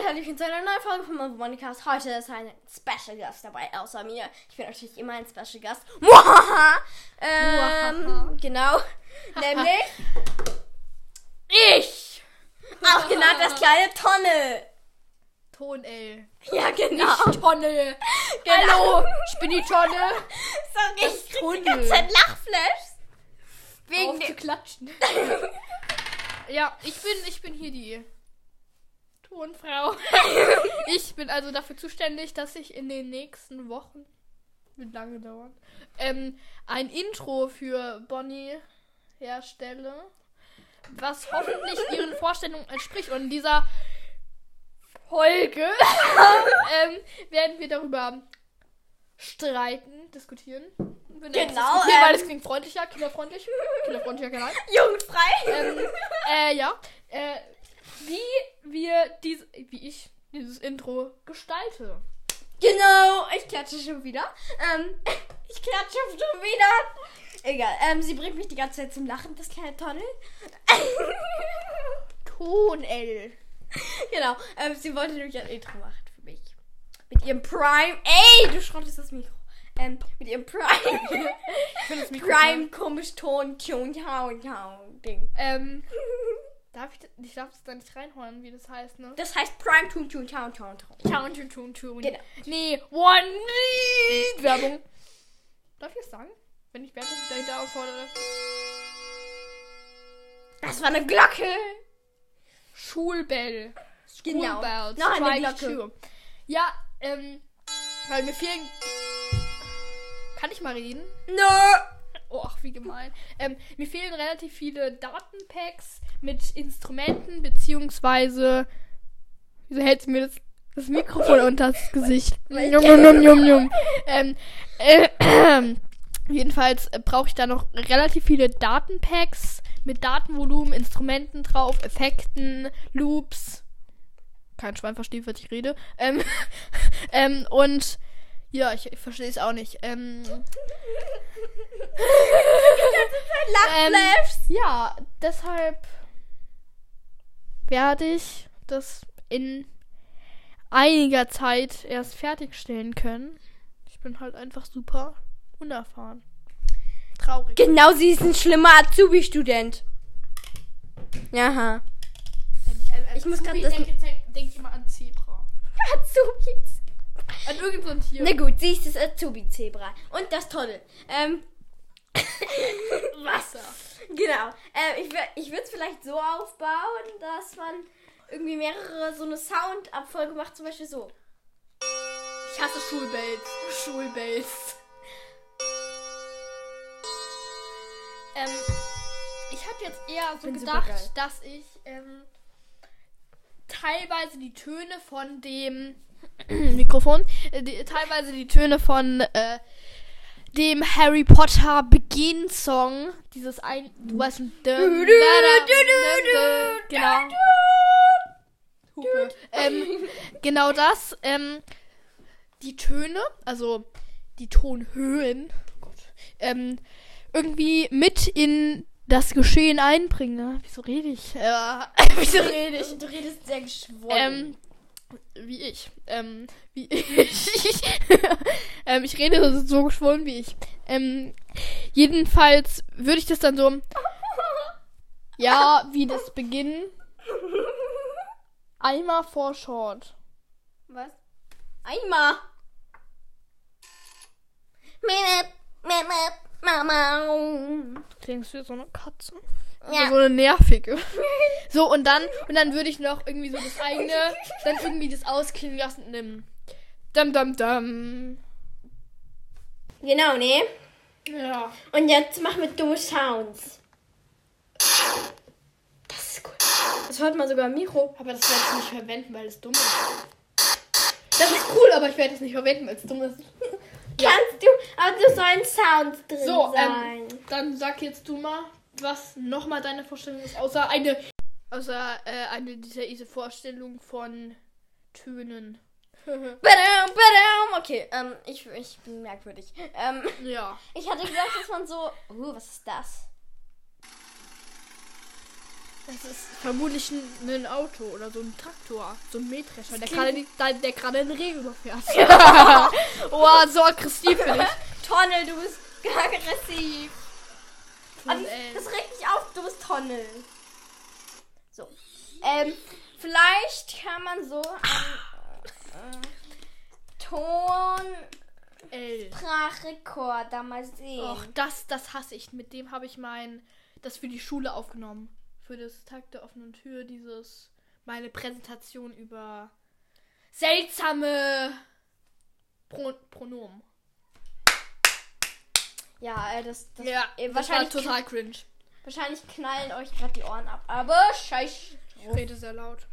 und herzlich zu einer neuen Folge von Monikast. Heute ist ein Special Gast dabei, außer mir. Ich bin natürlich immer ein Special Gast. ähm, genau. Nämlich ich. Auch genannt das kleine Tonne. Ton L. Ja, genau. Nicht Tonne. Genau. Hallo, ich bin die Tonne. Sorry, ich krieg die Tunnel. ganze Zeit Lachflash. Wegen Auf zu klatschen. ja, ich bin, ich bin hier die Tonfrau. ich bin also dafür zuständig, dass ich in den nächsten Wochen, wird lange dauern, ähm, ein Intro für Bonnie herstelle, was hoffentlich ihren Vorstellungen entspricht. Und in dieser Folge ähm, werden wir darüber streiten, diskutieren. Genau, Diskutieren, weil ähm, es klingt freundlicher, kinderfreundlich. Kinderfreundlicher Kanal. Jugendfrei. ähm, äh, ja. Äh, wie wir dies, wie ich dieses Intro gestalte. Genau, ich klatsche schon wieder. Ähm, ich klatsche schon wieder. Egal, ähm, sie bringt mich die ganze Zeit zum Lachen, das kleine Tonne. Ton L. genau, ähm, sie wollte nämlich ein Intro machen für mich. Mit ihrem Prime. Ey, du schrottest das Mikro. Ähm, mit ihrem Prime. Ich finde das Mikro Prime, komisch Ton, Tune, Ding. Ähm, darf ich, ich darf das da nicht reinholen, wie das heißt, ne? Das heißt Prime, Tune, Tune, Town, Town, Town. Town, tune, tune, tune. Genau. Nee, One Lead Werbung. Darf ich es sagen? Wenn ich Werbung dahinter auffordere. Das war eine Glocke. Schulbell. Genau. Schoolbell. Noch eine Glocke. Ja, ähm, weil mir fehlen. Kann ich mal reden? Nö. Oh, ach, wie gemein. Ähm, mir fehlen relativ viele Datenpacks mit Instrumenten, beziehungsweise. Wieso hältst du mir das, das Mikrofon unter das Gesicht? Jum, jum, jum, jum. Ähm, äh, jedenfalls äh, brauche ich da noch relativ viele Datenpacks mit Datenvolumen, Instrumenten drauf, Effekten, Loops. Kein Schwein versteht, was ich rede. Ähm, ähm, und ja, ich, ich verstehe es auch nicht. Ähm, ähm, ja, deshalb werde ich das in einiger Zeit erst fertigstellen können. Ich bin halt einfach super unerfahren. Traurig. Genau, sie ist ein schlimmer Azubi-Student. Aha. Ich muss grad das- denke denk immer an Zebra. Azubis. An irgendein so ein Tier. Na gut, sie ist das Azubi-Zebra. Und das Tolle. Ähm, Wasser. genau. Ähm, ich ich würde es vielleicht so aufbauen, dass man irgendwie mehrere so eine Soundabfolge macht, zum Beispiel so. Ich hasse Schulbells. Schulbells. Ähm, ich habe jetzt eher so gedacht, dass ich ähm, teilweise die Töne von dem Mikrofon, äh, die, teilweise die Töne von äh, dem Harry Potter Beginn-Song, dieses ein, du weißt schon, genau. Ähm, genau das, ähm, die Töne, also die Tonhöhen, oh ähm, irgendwie mit in das Geschehen einbringe. Wieso rede ich? Äh, wieso rede ich? Du redest sehr geschwollen. Ähm, wie ich. Ähm, wie ich. ähm, ich rede so geschwollen wie ich. Ähm, jedenfalls würde ich das dann so. Ja, wie das Beginn. Einmal vor Short. Was? Mimip, Mama. Du klingst wie so eine Katze. Ja. So eine nervige. So, und dann, und dann würde ich noch irgendwie so das eigene, dann irgendwie das ausklingen lassen in dem Dum Dum Dum. Genau, ne? Ja. Und jetzt mach mit dumme Sounds. Das ist cool. Das hört man sogar im Mikro. Aber das werde ich nicht verwenden, weil es dumm ist. Das ist cool, aber ich werde es nicht verwenden, weil es dumm ist. Kannst du, aber da sollen Sounds drin So, sein. ähm, dann sag jetzt du mal, was nochmal deine Vorstellung ist, außer eine, außer äh, eine dieser diese Vorstellung von Tönen. Badam, badam. Okay, ähm, ich, ich bin merkwürdig. Ähm, ja. ich hatte gedacht, dass man so. Uh, was ist das? Das ist vermutlich ein, ein Auto oder so ein Traktor, so ein Mähdrescher, der gerade die- der der gerade einen Regen überfährt. oh, so aggressiv bin ich. Tonne, du bist aggressiv. Ey. das regt mich auf, du bist Tonne. So. Ähm, vielleicht kann man so einen äh, L. Tonsprachrekorder mal sehen. Och, das, das hasse ich. Mit dem habe ich mein, das für die Schule aufgenommen. Für das Tag der offenen Tür, dieses, meine Präsentation über seltsame Pro Pronomen. Ja, äh, das, das Ja, äh, das wahrscheinlich, war total cringe. wahrscheinlich knallen euch gerade die Ohren ab. Aber scheiß. Ich rede sehr laut.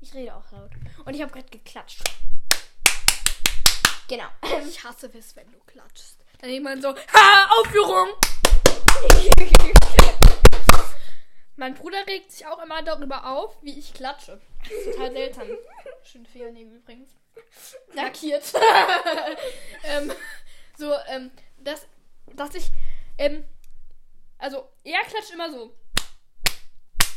Ich rede auch laut. Und ich habe gerade geklatscht. Genau. Ich hasse es, wenn du klatschst. Dann jemand so, ha, Aufführung! Mein Bruder regt sich auch immer darüber auf, wie ich klatsche. Das ist total seltsam. Schöne Fingernägel übrigens. Lackiert. ähm, so, ähm, dass, dass ich, ähm, also, er klatscht immer so.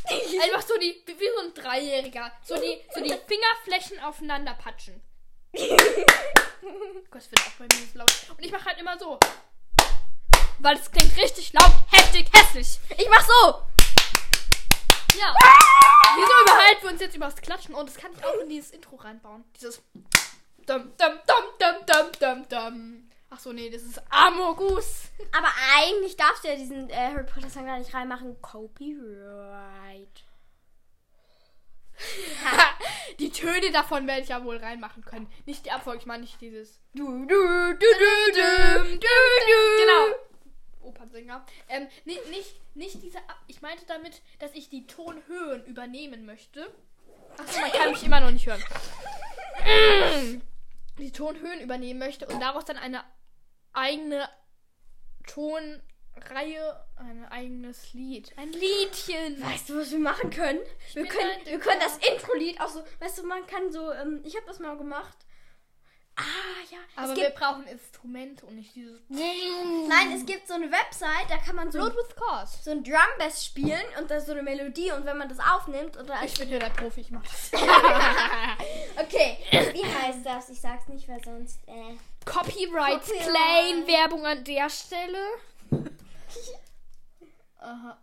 Einfach so die, wie so ein Dreijähriger. So die, so die Fingerflächen aufeinander patschen. Gott, es wird auch bei mir so laut. Und ich mache halt immer so. Weil es klingt richtig laut, heftig, hässlich. Ich mach so. Ja. Wieso überhalten wir uns jetzt übers Klatschen? Und das kann ich auch in dieses Intro reinbauen. Dieses. Dum, dum, dum, dum, dum, dum, dum. Ach so, nee, das ist Amogus. Aber eigentlich darfst du ja diesen äh, Harry Potter Song da nicht reinmachen. Copyright. die Töne davon werde ich ja wohl reinmachen können. Nicht die Abfolge, ich meine nicht dieses. Du, du, du, du, du, du, du. Genau. Opernsänger. Ähm, ni- nicht, nicht diese. Ab ich meinte damit, dass ich die Tonhöhen übernehmen möchte. Achso, man kann mich immer noch nicht hören. die Tonhöhen übernehmen möchte und daraus dann eine eigene Tonreihe, ein eigenes Lied. Ein Liedchen. Weißt du, was wir machen können? Wir können, wir können das Intro-Lied auch so, weißt du, man kann so, ähm, ich habe das mal gemacht. Ah, ja. Aber wir brauchen Instrumente und nicht dieses. nein, es gibt so eine Website, da kann man so, Load with Cause. so ein Drumbass spielen und da ist so eine Melodie und wenn man das aufnimmt oder Ich bin hier der Profi, ich mach das. Okay, wie heißt das? Ich sag's nicht, weil sonst, äh. Copyright Copyright. Claim Werbung an der Stelle. Aha.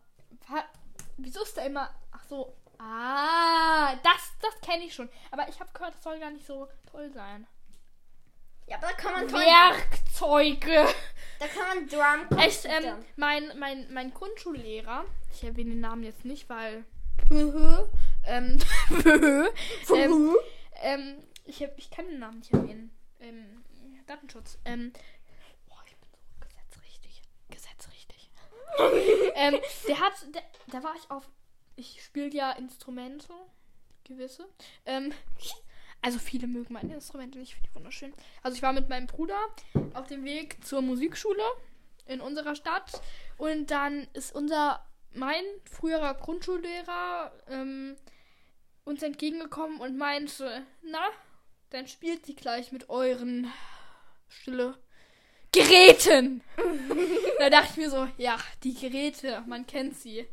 Wieso ist da immer. Ach so. Ah, das, das kenne ich schon. Aber ich habe gehört, das soll gar nicht so toll sein. Ja, aber da kann man Werkzeuge. da kann man Drum Echt, ähm, mein, mein, mein Grundschullehrer, ich erwähne den Namen jetzt nicht, weil. ähm, ähm, ähm, ich, hab, ich kann den Namen nicht erwähnen. Ähm, Datenschutz. Ähm, boah, ich bin so gesetzrichtig. Gesetzrichtig. ähm, der hat, der, da war ich auf, ich spiele ja Instrumente, gewisse. Ähm, also viele mögen meine Instrumente nicht, finde ich wunderschön. Also ich war mit meinem Bruder auf dem Weg zur Musikschule in unserer Stadt und dann ist unser, mein früherer Grundschullehrer ähm, uns entgegengekommen und meinte, na, dann spielt sie gleich mit euren Stille Geräten. da dachte ich mir so, ja, die Geräte, man kennt sie.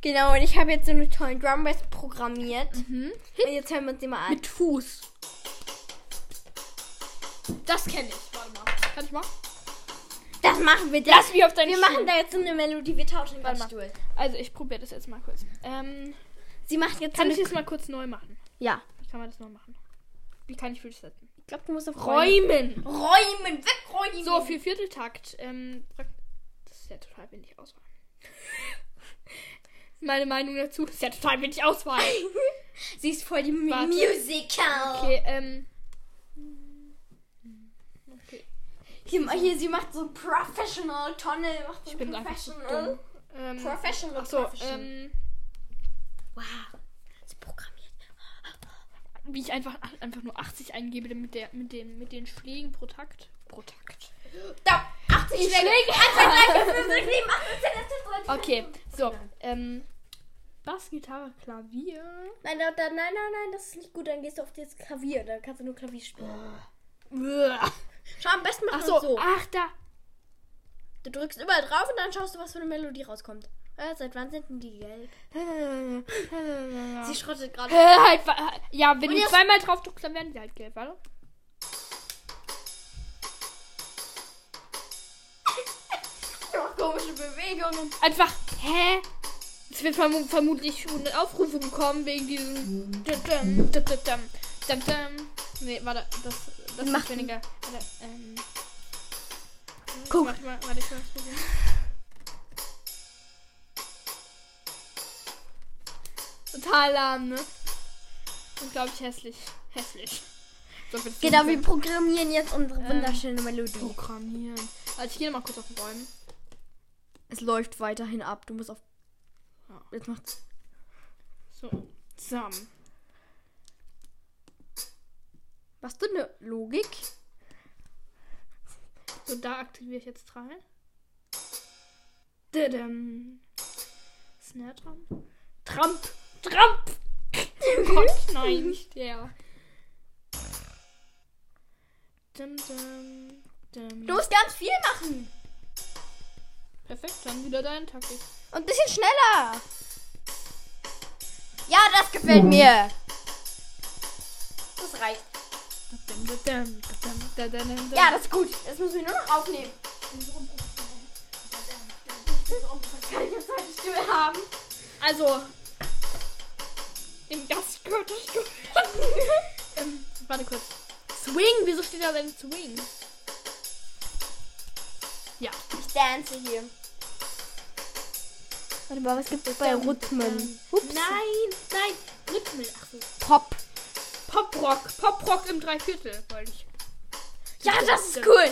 Genau, und ich habe jetzt so eine tollen Drumbass programmiert. Mhm. Und jetzt hören wir uns die mal an. Mit Fuß. Das kenne ich. Warte mal. Kann ich mal? Das machen wir. Lass mich auf deinen wir Stuhl. machen da jetzt so eine Melodie. Wir tauschen den Warte mal. Stuhl. Also, ich probiere das jetzt mal kurz. Ähm, Sie macht jetzt kann so ich eine... das mal kurz neu machen? Ja. Wie kann man das neu machen? Wie kann ich für dich setzen? Ich glaube, du musst auf Räumen. Räumen. Wegräumen. So, für Vierteltakt. Ähm, das ist ja total wenig Auswahl. Meine Meinung dazu ist ja total wenig Auswahl. Sie ist voll die Mu- Warte. Musical. Okay, ähm. Okay. Hier, hier, sie macht so Professional. Tonne macht so Ich bin so Professional. dumm. Ähm, Professional. Ach so, professional. ähm, Wow. Sie programmiert. wie ich einfach, einfach nur 80 eingebe mit, der, mit, dem, mit den Schlägen pro Takt. Pro Takt. Da. 80 Die Schläge. Schläge. 1, 2, 3, 4, 5, 6, 7, 8, 9, 10, 11, 12, 13. Okay, so, ähm, Bass, Gitarre, Klavier. Nein, da, da, nein, nein, nein, das ist nicht gut. Dann gehst du auf das Klavier. Dann kannst du nur Klavier spielen. Schau, am besten Ach wir so, ach da. Du drückst überall drauf und dann schaust du, was für eine Melodie rauskommt. Äh, seit wann sind denn die gelb? Sie schrottet gerade. äh, halt, ja, wenn Und du zweimal drauf drückst, dann werden sie halt gelb, mach komische Bewegungen. Einfach, hä? Es wird verm vermutlich schon Aufrufe bekommen wegen diesem. Dum, dum, dum. Nee, warte, das, das Mach- macht weniger. Warte, ähm. Guck. Warte, warte, warte, ich was probieren. Total lahm, ne? Unglaublich hässlich. Hässlich. So Genau, wir programmieren jetzt unsere Ähm, wunderschöne Melodie. Programmieren. Also ich gehe mal kurz auf den Bäumen. Es läuft weiterhin ab. Du musst auf. Jetzt macht's. So, zusammen. Was du eine Logik? So, da aktiviere ich jetzt drei. Dadam. Snare Drum. Tramp! Tramp! Oh Gott, nein, nicht der. Dum, dum, dum. Du musst ganz viel machen. Perfekt, dann wieder deine Taktik. Und ein bisschen schneller. Ja, das gefällt mir. Das reicht. Ja, das ist gut. Das müssen wir nur noch aufnehmen. Kann ich eine zweite Stimme haben? Also, im Gast gehört das gut. ähm, warte kurz. Swing, wieso steht da denn Swing? Ja. Ich dance hier. Warte mal, was gibt es bei Rhythmen? Ups. Nein, nein, Rhythmen. Ach so. Pop. Poprock, Poprock im Dreiviertel, wollte ich. Ja, das ist cool.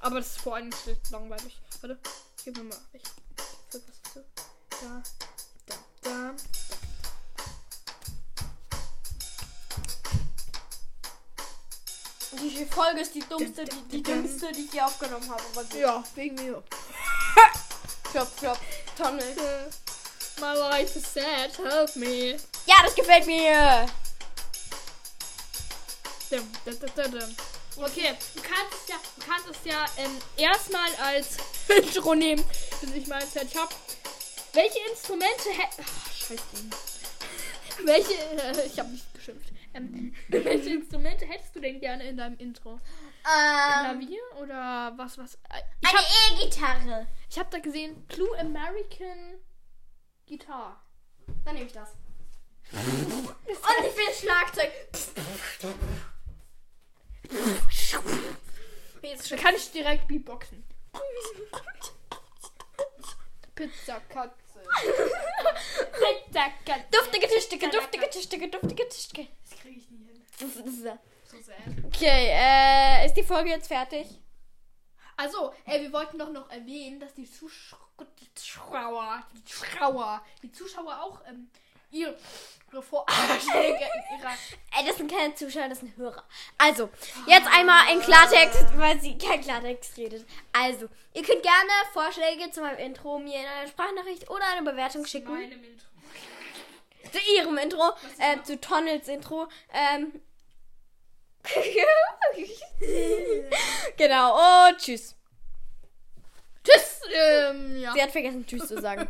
Aber das ist vor allem langweilig. Warte, gib mir mal. Ich. Da, da, da. Die Folge ist die dummste, die, die dümmste, die ich hier aufgenommen habe. Ja, wegen mir. Klopf, Tonne. My life is sad, help me. Ja, das gefällt mir. Okay, du kannst es ja, du kannst es ja ähm, erstmal als Intro nehmen, bis ich mal fertig hab. Welche Instrumente hätte. Scheiß Ding. Welche. Äh, ich habe nicht geschimpft. Ähm, welche Instrumente hättest du denn gerne in deinem Intro? Ähm, Klavier oder was, was? Äh, Ich eine habe E-Gitarre. ich hab da gesehen, Clue American Guitar. Dann nehme ich das. Und ich will Schlagzeug. Jetzt kann ich direkt Beatboxen. Pizza Katze. Pizza Katze. Duftige Tischstücke, duftige Tischstücke, duftige Tischstücke. Das kriege ich nie hin. So So sad. Okay, äh, ist die Folge jetzt fertig? Also, ey, wir wollten doch noch erwähnen, dass die Zuschauer, die Zuschauer, die Zuschauer, auch ähm, ihre Vorschläge in ihrer Ey, das sind keine Zuschauer, das sind Hörer. Also, jetzt einmal in Klartext, weil sie kein Klartext redet. Also, ihr könnt gerne Vorschläge zu meinem Intro mir in einer Sprachnachricht oder eine Bewertung schicken. meinem Intro. Zu ihrem Intro, äh, zu Tonnels Intro. Ähm. genau, und tschüss. Tschüss. Ähm, ja. Sie hat vergessen, Tschüss zu sagen.